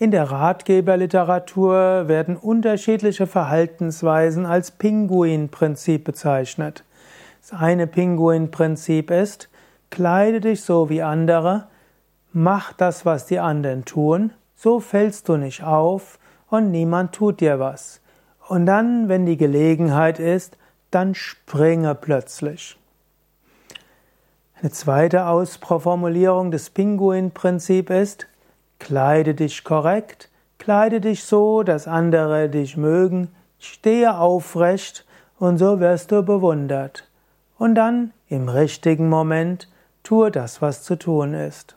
In der Ratgeberliteratur werden unterschiedliche Verhaltensweisen als Pinguinprinzip bezeichnet. Das eine Pinguinprinzip ist, kleide dich so wie andere, mach das, was die anderen tun, so fällst du nicht auf und niemand tut dir was. Und dann, wenn die Gelegenheit ist, dann springe plötzlich. Eine zweite Ausformulierung des Pinguin-Prinzip ist, kleide dich korrekt, kleide dich so, dass andere dich mögen, stehe aufrecht und so wirst du bewundert. Und dann im richtigen Moment tue das, was zu tun ist.